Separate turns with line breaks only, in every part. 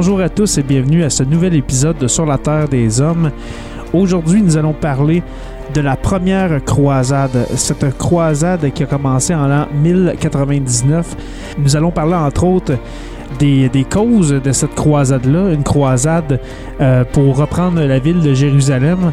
Bonjour à tous et bienvenue à ce nouvel épisode de Sur la Terre des Hommes. Aujourd'hui, nous allons parler de la première croisade. Cette croisade qui a commencé en l'an 1099. Nous allons parler entre autres des, causes de cette croisade-là. Une croisade euh, pour reprendre la ville de Jérusalem.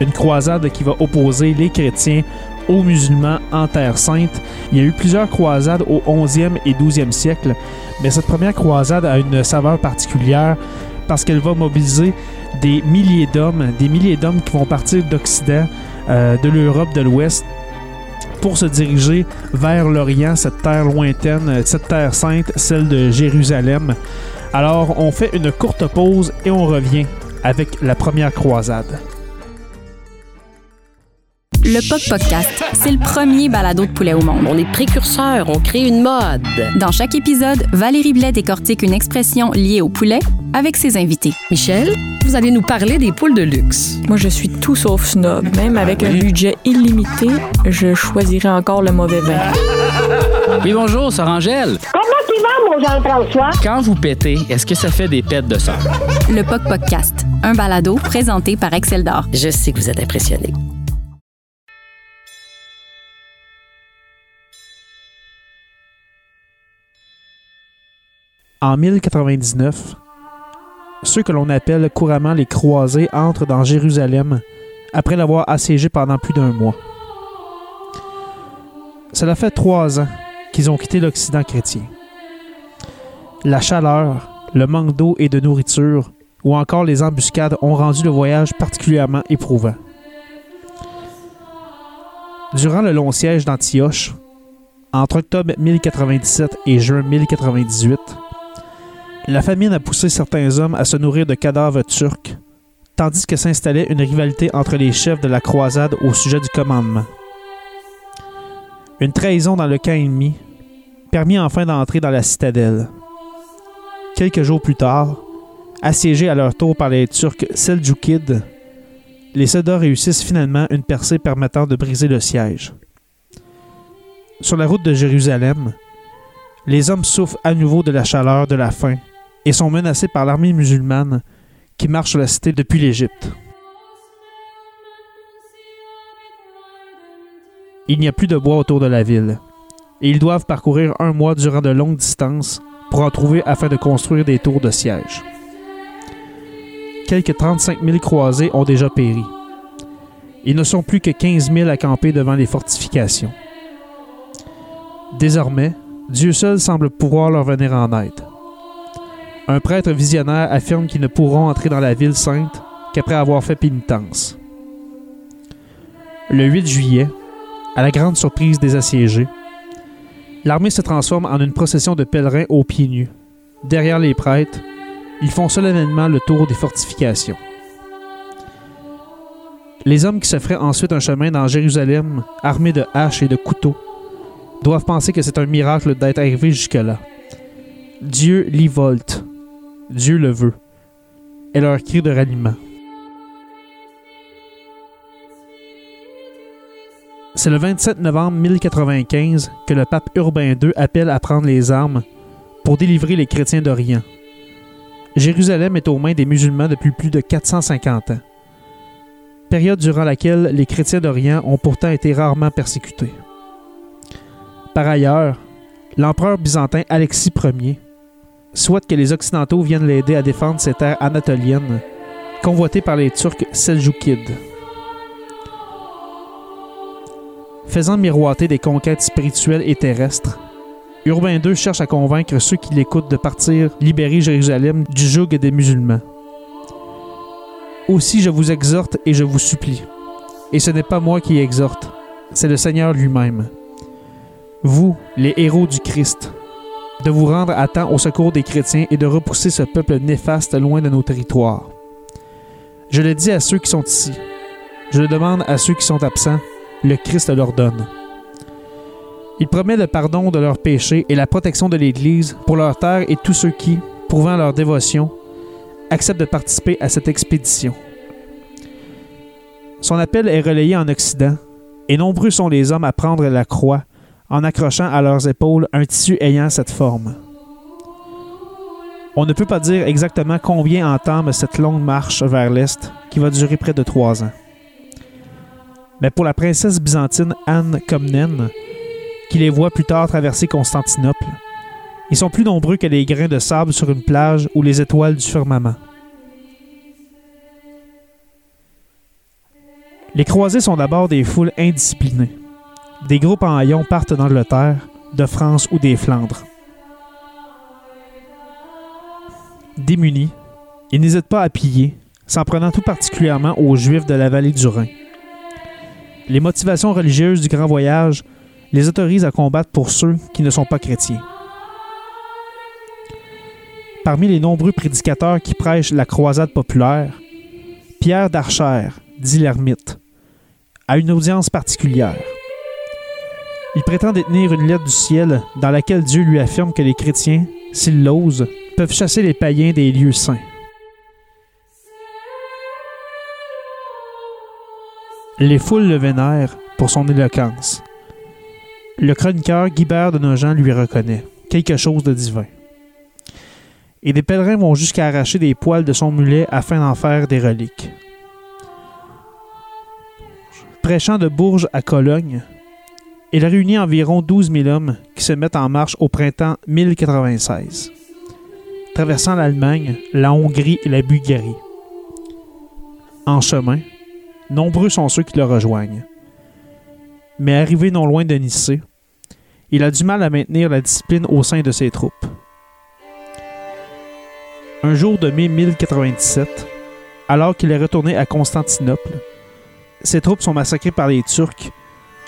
Une croisade qui va opposer les chrétiens aux musulmans en Terre Sainte. Il y a eu plusieurs croisades au 11e et 12e siècle, mais cette première croisade a une saveur particulière parce qu'elle va mobiliser des milliers d'hommes, des milliers d'hommes qui vont partir d'Occident, euh, de l'Europe de l'Ouest, pour se diriger vers l'Orient, cette terre lointaine, cette terre sainte, celle de Jérusalem. Alors, on fait une courte pause et on revient avec la première croisade.
Le POC Podcast, c'est le premier balado de poulet au monde.
On est précurseurs, on crée une mode.
Dans chaque épisode, Valérie Blais décortique une expression liée au poulet avec ses invités.
Michel, vous allez nous parler des poules de luxe.
Moi, je suis tout sauf snob. Même avec un budget illimité, je choisirais encore le mauvais vin.
Oui, bonjour, c'est Angèle.
Comment tu vas, mon Jean-François?
Quand vous pétez, est-ce que ça fait des pètes de sang?
Le POC Podcast, un balado présenté par Excel d'Or.
Je sais que vous êtes impressionnés.
En 1099, ceux que l'on appelle couramment les croisés entrent dans Jérusalem après l'avoir assiégé pendant plus d'un mois. Cela fait trois ans qu'ils ont quitté l'Occident chrétien. La chaleur, le manque d'eau et de nourriture, ou encore les embuscades ont rendu le voyage particulièrement éprouvant. Durant le long siège d'Antioche, entre octobre 1097 et juin 1098, la famine a poussé certains hommes à se nourrir de cadavres turcs, tandis que s'installait une rivalité entre les chefs de la croisade au sujet du commandement. Une trahison dans le camp ennemi permit enfin d'entrer dans la citadelle. Quelques jours plus tard, assiégés à leur tour par les Turcs Seljoukides, les soldats réussissent finalement une percée permettant de briser le siège. Sur la route de Jérusalem, les hommes souffrent à nouveau de la chaleur de la faim et sont menacés par l'armée musulmane qui marche sur la cité depuis l'Égypte. Il n'y a plus de bois autour de la ville, et ils doivent parcourir un mois durant de longues distances pour en trouver afin de construire des tours de siège. Quelques 35 000 croisés ont déjà péri. Ils ne sont plus que 15 000 à camper devant les fortifications. Désormais, Dieu seul semble pouvoir leur venir en aide. Un prêtre visionnaire affirme qu'ils ne pourront entrer dans la ville sainte qu'après avoir fait pénitence. Le 8 juillet, à la grande surprise des assiégés, l'armée se transforme en une procession de pèlerins aux pieds nus. Derrière les prêtres, ils font solennellement le tour des fortifications. Les hommes qui se feraient ensuite un chemin dans Jérusalem, armés de haches et de couteaux, doivent penser que c'est un miracle d'être arrivé jusque-là. Dieu l'y volte. Dieu le veut. Et leur cri de ralliement. C'est le 27 novembre 1095 que le pape Urbain II appelle à prendre les armes pour délivrer les chrétiens d'Orient. Jérusalem est aux mains des musulmans depuis plus de 450 ans, période durant laquelle les chrétiens d'Orient ont pourtant été rarement persécutés. Par ailleurs, l'empereur byzantin Alexis Ier souhaite que les Occidentaux viennent l'aider à défendre ces terres anatoliennes convoitées par les Turcs seljoukides. Faisant miroiter des conquêtes spirituelles et terrestres, Urbain II cherche à convaincre ceux qui l'écoutent de partir libérer Jérusalem du joug des musulmans. Aussi je vous exhorte et je vous supplie. Et ce n'est pas moi qui exhorte, c'est le Seigneur lui-même. Vous, les héros du Christ, de vous rendre à temps au secours des chrétiens et de repousser ce peuple néfaste loin de nos territoires. Je le dis à ceux qui sont ici. Je le demande à ceux qui sont absents. Le Christ leur donne. Il promet le pardon de leurs péchés et la protection de l'Église pour leur terre et tous ceux qui, prouvant leur dévotion, acceptent de participer à cette expédition. Son appel est relayé en Occident, et nombreux sont les hommes à prendre la croix en accrochant à leurs épaules un tissu ayant cette forme. On ne peut pas dire exactement combien entame cette longue marche vers l'Est qui va durer près de trois ans. Mais pour la princesse byzantine Anne Comnène, qui les voit plus tard traverser Constantinople, ils sont plus nombreux que les grains de sable sur une plage ou les étoiles du firmament. Les croisés sont d'abord des foules indisciplinées. Des groupes en haillons partent d'Angleterre, de France ou des Flandres. Démunis, ils n'hésitent pas à piller, s'en prenant tout particulièrement aux Juifs de la vallée du Rhin. Les motivations religieuses du grand voyage les autorisent à combattre pour ceux qui ne sont pas chrétiens. Parmi les nombreux prédicateurs qui prêchent la croisade populaire, Pierre d'Archer, dit l'ermite, a une audience particulière. Il prétend détenir une lettre du ciel dans laquelle Dieu lui affirme que les chrétiens, s'ils l'osent, peuvent chasser les païens des lieux saints. Les foules le vénèrent pour son éloquence. Le chroniqueur Guibert de Nogent lui reconnaît quelque chose de divin. Et des pèlerins vont jusqu'à arracher des poils de son mulet afin d'en faire des reliques. Prêchant de Bourges à Cologne, il réunit environ 12 000 hommes qui se mettent en marche au printemps 1096, traversant l'Allemagne, la Hongrie et la Bulgarie. En chemin, nombreux sont ceux qui le rejoignent. Mais arrivé non loin de Nicée, il a du mal à maintenir la discipline au sein de ses troupes. Un jour de mai 1097, alors qu'il est retourné à Constantinople, ses troupes sont massacrées par les Turcs,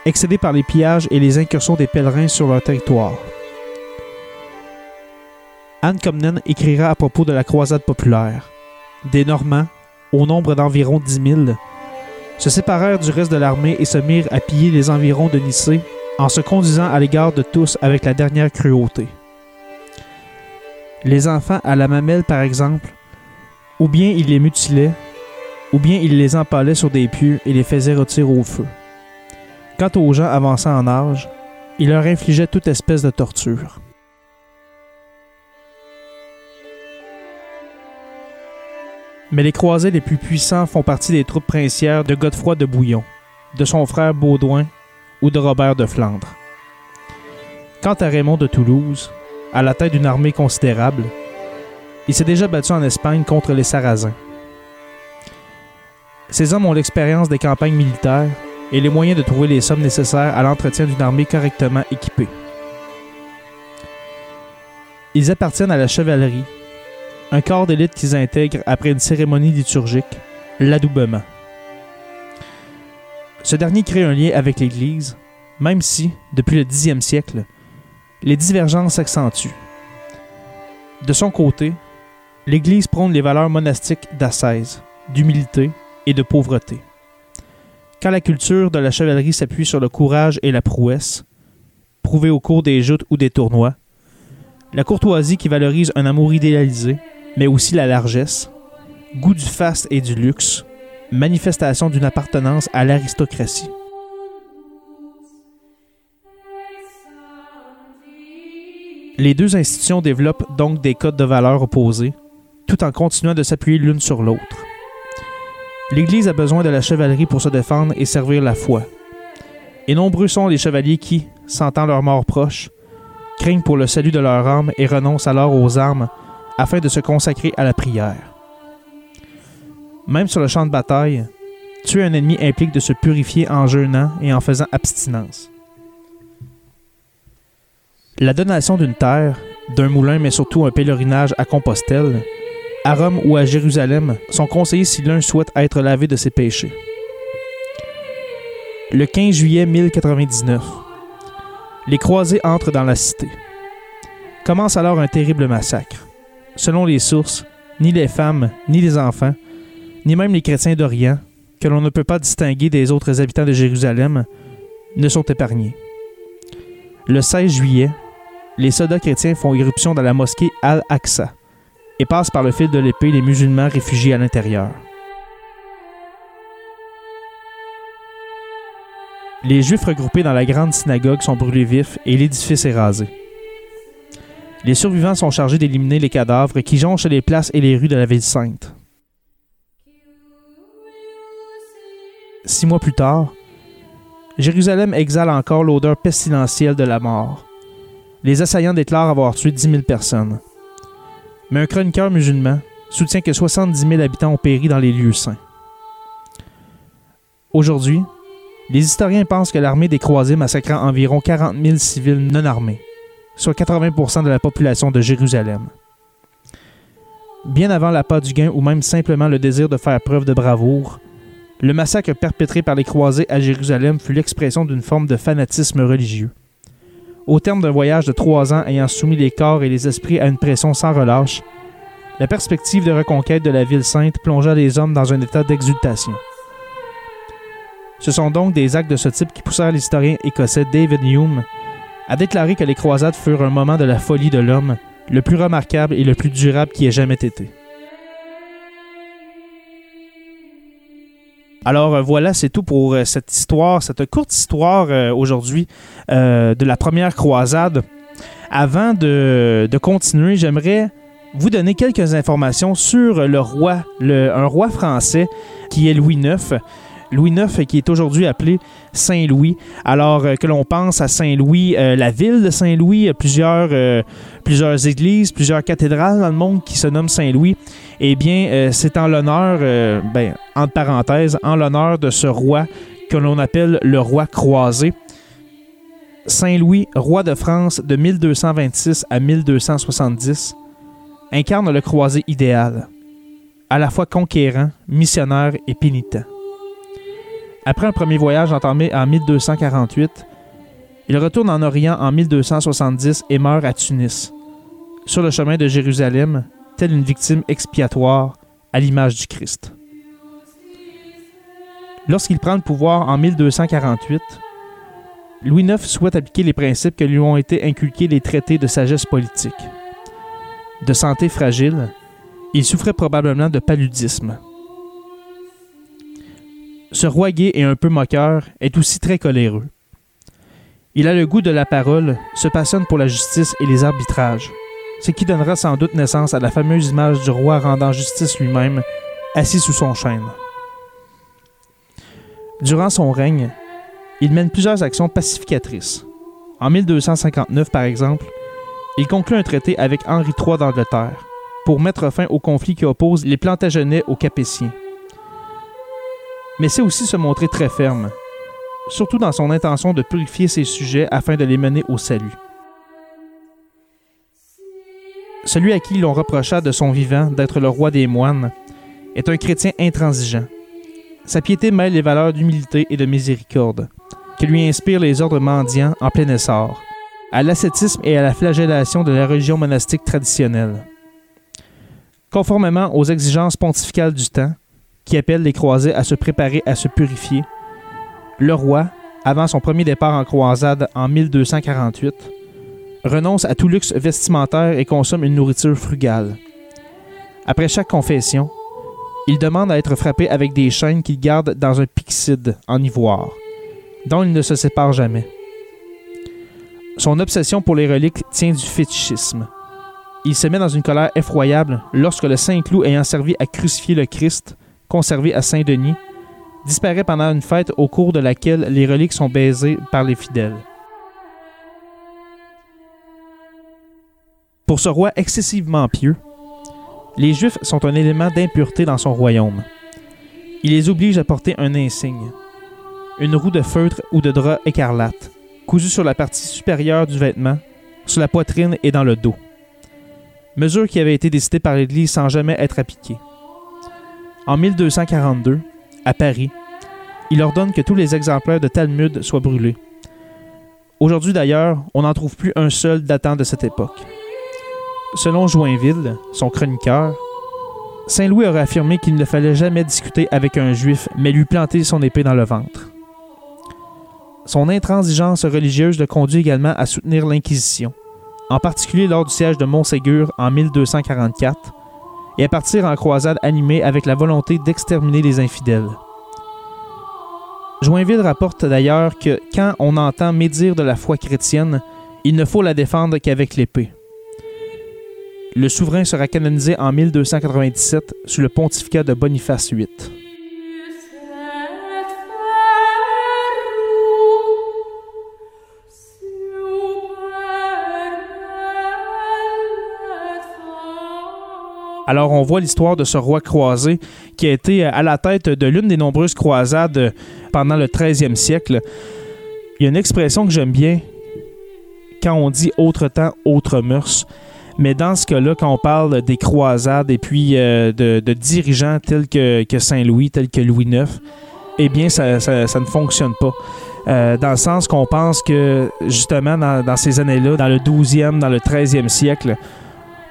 excédées par les pillages et les incursions des pèlerins sur leur territoire. Anne Comnène écrira à propos de la croisade populaire. Des Normands, au nombre d'environ 10 000, se séparèrent du reste de l'armée et se mirent à piller les environs de Nicée en se conduisant à l'égard de tous avec la dernière cruauté. Les enfants à la mamelle, par exemple, ou bien ils les mutilaient, ou bien ils les empalaient sur des pieux et les faisaient retirer au feu. Quant aux gens avançant en âge, ils leur infligeaient toute espèce de torture. Mais les croisés les plus puissants font partie des troupes princières de Godefroy de Bouillon, de son frère Baudouin ou de Robert de Flandre. Quant à Raymond de Toulouse, à la tête d'une armée considérable, il s'est déjà battu en Espagne contre les Sarrasins. Ces hommes ont l'expérience des campagnes militaires et les moyens de trouver les sommes nécessaires à l'entretien d'une armée correctement équipée. Ils appartiennent à la chevalerie, un corps d'élite qu'ils intègrent après une cérémonie liturgique, l'adoubement. Ce dernier crée un lien avec l'Église, même si, depuis le Xe siècle, les divergences s'accentuent. De son côté, l'Église prône les valeurs monastiques d'ascèse, d'humilité et de pauvreté. Quand la culture de la chevalerie s'appuie sur le courage et la prouesse, prouvés au cours des joutes ou des tournois, la courtoisie qui valorise un amour idéalisé, mais aussi la largesse, goût du faste et du luxe, manifestation d'une appartenance à l'aristocratie. Les deux institutions développent donc des codes de valeurs opposés, tout en continuant de s'appuyer l'une sur l'autre. L'Église a besoin de la chevalerie pour se défendre et servir la foi. Et nombreux sont les chevaliers qui, sentant leur mort proche, craignent pour le salut de leur âme et renoncent alors aux armes afin de se consacrer à la prière. Même sur le champ de bataille, tuer un ennemi implique de se purifier en jeûnant et en faisant abstinence. La donation d'une terre, d'un moulin, mais surtout un pèlerinage à Compostelle, à Rome ou à Jérusalem sont conseillés si l'un souhaite être lavé de ses péchés. Le 15 juillet 1099, les croisés entrent dans la cité. Commence alors un terrible massacre. Selon les sources, ni les femmes, ni les enfants, ni même les chrétiens d'Orient, que l'on ne peut pas distinguer des autres habitants de Jérusalem, ne sont épargnés. Le 16 juillet, les soldats chrétiens font irruption dans la mosquée Al-Aqsa et passent par le fil de l'épée les musulmans réfugiés à l'intérieur. Les Juifs regroupés dans la grande synagogue sont brûlés vifs et l'édifice est rasé. Les survivants sont chargés d'éliminer les cadavres qui jonchent les places et les rues de la ville sainte. Six mois plus tard, Jérusalem exhale encore l'odeur pestilentielle de la mort. Les assaillants déclarent avoir tué 10 000 personnes. Mais un chroniqueur musulman soutient que 70 000 habitants ont péri dans les lieux saints. Aujourd'hui, les historiens pensent que l'armée des croisés massacra environ 40 000 civils non armés, soit 80% de la population de Jérusalem. Bien avant l'appât du gain ou même simplement le désir de faire preuve de bravoure, le massacre perpétré par les croisés à Jérusalem fut l'expression d'une forme de fanatisme religieux. Au terme d'un voyage de trois ans ayant soumis les corps et les esprits à une pression sans relâche, la perspective de reconquête de la ville sainte plongea les hommes dans un état d'exultation. Ce sont donc des actes de ce type qui poussèrent l'historien écossais David Hume à déclarer que les croisades furent un moment de la folie de l'homme, le plus remarquable et le plus durable qui ait jamais été. Alors euh, voilà, c'est tout pour euh, cette histoire, cette courte histoire euh, aujourd'hui de la première croisade. Avant de, continuer, j'aimerais vous donner quelques informations sur le roi, un roi français qui est Louis IX. Louis IX qui est aujourd'hui appelé Saint-Louis. Alors euh, que l'on pense à Saint-Louis, euh, la ville de Saint-Louis, plusieurs, euh, plusieurs églises, plusieurs cathédrales dans le monde qui se nomment Saint-Louis. Eh bien, c'est en l'honneur, ben, entre parenthèses, en l'honneur de ce roi que l'on appelle le roi croisé. Saint-Louis, roi de France de 1226 à 1270, incarne le croisé idéal, à la fois conquérant, missionnaire et pénitent. Après un premier voyage entamé en 1248, il retourne en Orient en 1270 et meurt à Tunis, sur le chemin de Jérusalem, telle une victime expiatoire à l'image du Christ. Lorsqu'il prend le pouvoir en 1248, Louis IX souhaite appliquer les principes que lui ont été inculqués les traités de sagesse politique. De santé fragile, il souffrait probablement de paludisme. Ce roi gai et un peu moqueur est aussi très coléreux. Il a le goût de la parole, se passionne pour la justice et les arbitrages, ce qui donnera sans doute naissance à la fameuse image du roi rendant justice lui-même, assis sous son chêne. Durant son règne, il mène plusieurs actions pacificatrices. En 1259, par exemple, il conclut un traité avec Henri III d'Angleterre pour mettre fin au conflit qui oppose les Plantagenets aux Capétiens mais c'est aussi se montrer très ferme, surtout dans son intention de purifier ses sujets afin de les mener au salut. Celui à qui l'on reprocha de son vivant d'être le roi des moines est un chrétien intransigeant. Sa piété mêle les valeurs d'humilité et de miséricorde, que lui inspirent les ordres mendiants en plein essor, à l'ascétisme et à la flagellation de la religion monastique traditionnelle. Conformément aux exigences pontificales du temps, qui appellent les croisés à se préparer à se purifier, le roi, avant son premier départ en croisade en 1248, renonce à tout luxe vestimentaire et consomme une nourriture frugale. Après chaque confession, il demande à être frappé avec des chaînes qu'il garde dans un pixide en ivoire, dont il ne se sépare jamais. Son obsession pour les reliques tient du fétichisme. Il se met dans une colère effroyable lorsque le saint clou ayant servi à crucifier le Christ, conservé à Saint-Denis, disparaît pendant une fête au cours de laquelle les reliques sont baisées par les fidèles. Pour ce roi excessivement pieux, les Juifs sont un élément d'impureté dans son royaume. Il les oblige à porter un insigne, une roue de feutre ou de drap écarlate, cousue sur la partie supérieure du vêtement, sur la poitrine et dans le dos. Mesure qui avait été décidée par l'Église sans jamais être appliquée. En 1242, à Paris, il ordonne que tous les exemplaires de Talmud soient brûlés. Aujourd'hui d'ailleurs, on n'en trouve plus un seul datant de cette époque. Selon Joinville, son chroniqueur, Saint Louis aurait affirmé qu'il ne fallait jamais discuter avec un juif, mais lui planter son épée dans le ventre. Son intransigeance religieuse le conduit également à soutenir l'Inquisition, en particulier lors du siège de Montségur en 1244, et à partir en croisade animée avec la volonté d'exterminer les infidèles. Joinville rapporte d'ailleurs que quand on entend médire de la foi chrétienne, il ne faut la défendre qu'avec l'épée. Le souverain sera canonisé en 1297 sous le pontificat de Boniface VIII. Alors on voit l'histoire de ce roi croisé qui a été à la tête de l'une des nombreuses croisades pendant le 13e siècle. Il y a une expression que j'aime bien quand on dit autre temps, autre mœurs. Mais dans ce cas-là, quand on parle des croisades et puis euh, de, dirigeants tels que, Saint-Louis, tels que Louis IX, eh bien, ça, ne fonctionne pas. Euh, dans le sens qu'on pense que, justement, dans, dans ces années-là, dans le 12e, dans le 13e siècle,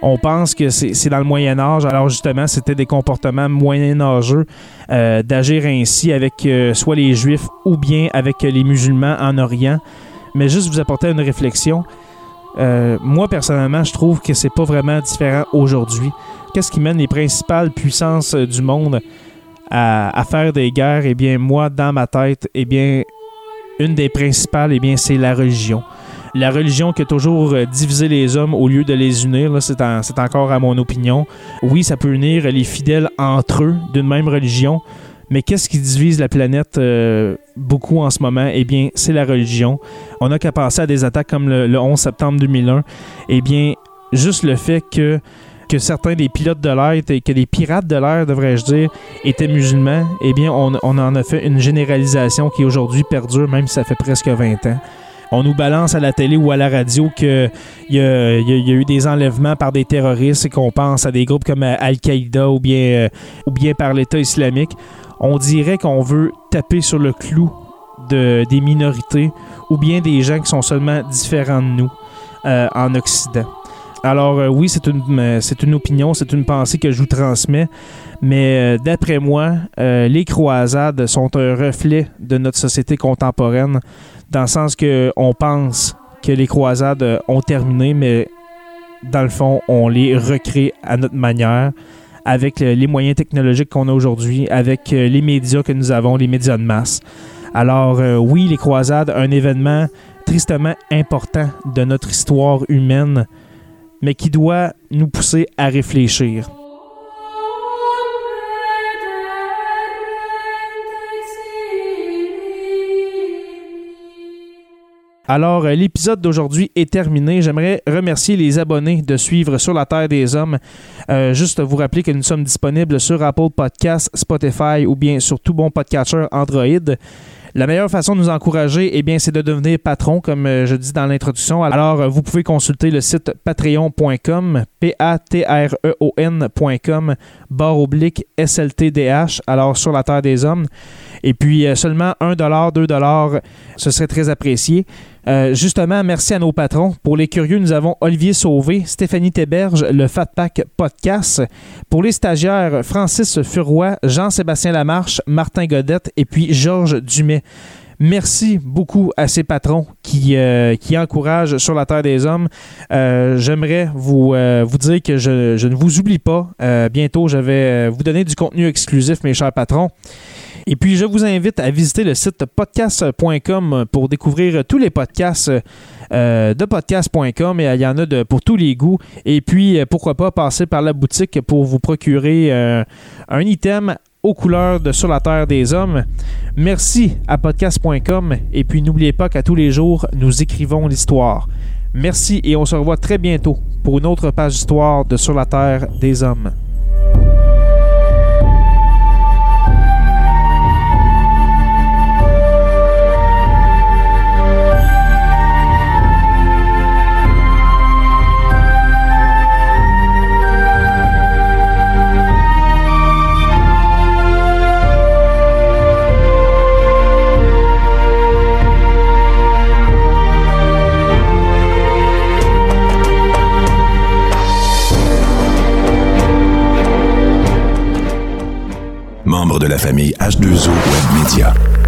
on pense que c'est dans le Moyen Âge. Alors justement, c'était des comportements moyenâgeux euh, d'agir ainsi avec euh, soit les Juifs ou bien avec les musulmans en Orient. Mais juste vous apporter une réflexion. Euh, moi, personnellement, je trouve que c'est pas vraiment différent aujourd'hui. Qu'est-ce qui mène les principales puissances du monde à, à, faire des guerres? Eh bien, moi, dans ma tête, eh bien, une des principales, eh bien, c'est la religion. La religion qui a toujours divisé les hommes au lieu de les unir, c'est en, encore à mon opinion. Oui, ça peut unir les fidèles entre eux d'une même religion, mais qu'est-ce qui divise la planète euh, beaucoup en ce moment? Eh bien, c'est la religion. On n'a qu'à penser à des attaques comme le, le 11 septembre 2001. Eh bien, juste le fait que que certains des pilotes de l'air, que des pirates de l'air, devrais-je dire, étaient musulmans, eh bien, on, on, en a fait une généralisation qui aujourd'hui perdure, même si ça fait presque 20 ans. On nous balance à la télé ou à la radio qu'il y, a eu des enlèvements par des terroristes et qu'on pense à des groupes comme Al-Qaïda ou bien, euh, ou bien par l'État islamique. On dirait qu'on veut taper sur le clou de, des minorités ou bien des gens qui sont seulement différents de nous euh, en Occident. Alors euh, oui, c'est une, c'est une opinion, c'est une pensée que je vous transmets, mais euh, d'après moi, euh, les croisades sont un reflet de notre société contemporaine, dans le sens que on pense que les croisades ont terminé, mais dans le fond, on les recrée à notre manière, avec les moyens technologiques qu'on a aujourd'hui, avec les médias que nous avons, les médias de masse. Alors oui, les croisades, un événement tristement important de notre histoire humaine, mais qui doit nous pousser à réfléchir. Alors, l'épisode d'aujourd'hui est terminé. J'aimerais remercier les abonnés de suivre Sur la Terre des Hommes. Euh, juste vous rappeler que nous sommes disponibles sur Apple Podcasts, Spotify ou bien sur tout bon podcatcher Android. La meilleure façon de nous encourager, eh bien, c'est de devenir patron, comme euh, je dis dans l'introduction. Alors, euh, vous pouvez consulter le site patreon.com, P-A-T-R-E-O-N.com, barre oblique SLTDH, alors sur la Terre des Hommes. Et puis, euh, seulement 1 2 ce serait très apprécié. Euh, justement, merci à nos patrons. Pour les curieux, nous avons Olivier Sauvé, Stéphanie Théberge, le Fat Pack Podcast. Pour les stagiaires, Francis Furoy, Jean-Sébastien Lamarche, Martin Godette et puis Georges Dumais. Merci beaucoup à ces patrons qui, euh, qui encouragent sur la Terre des Hommes. J'aimerais vous, vous dire que je, je ne vous oublie pas. Bientôt, je vais vous donner du contenu exclusif, mes chers patrons. Et puis, je vous invite à visiter le site podcast.com pour découvrir tous les podcasts euh, de podcast.com. Et il y en a de, pour tous les goûts. Et puis, euh, pourquoi pas passer par la boutique pour vous procurer euh, un item aux couleurs de Sur la Terre des Hommes. Merci à podcast.com. Et puis, n'oubliez pas qu'à tous les jours, nous écrivons l'histoire. Merci et on se revoit très bientôt pour une autre page d'histoire de Sur la Terre des Hommes.
Famille H2O Web Media.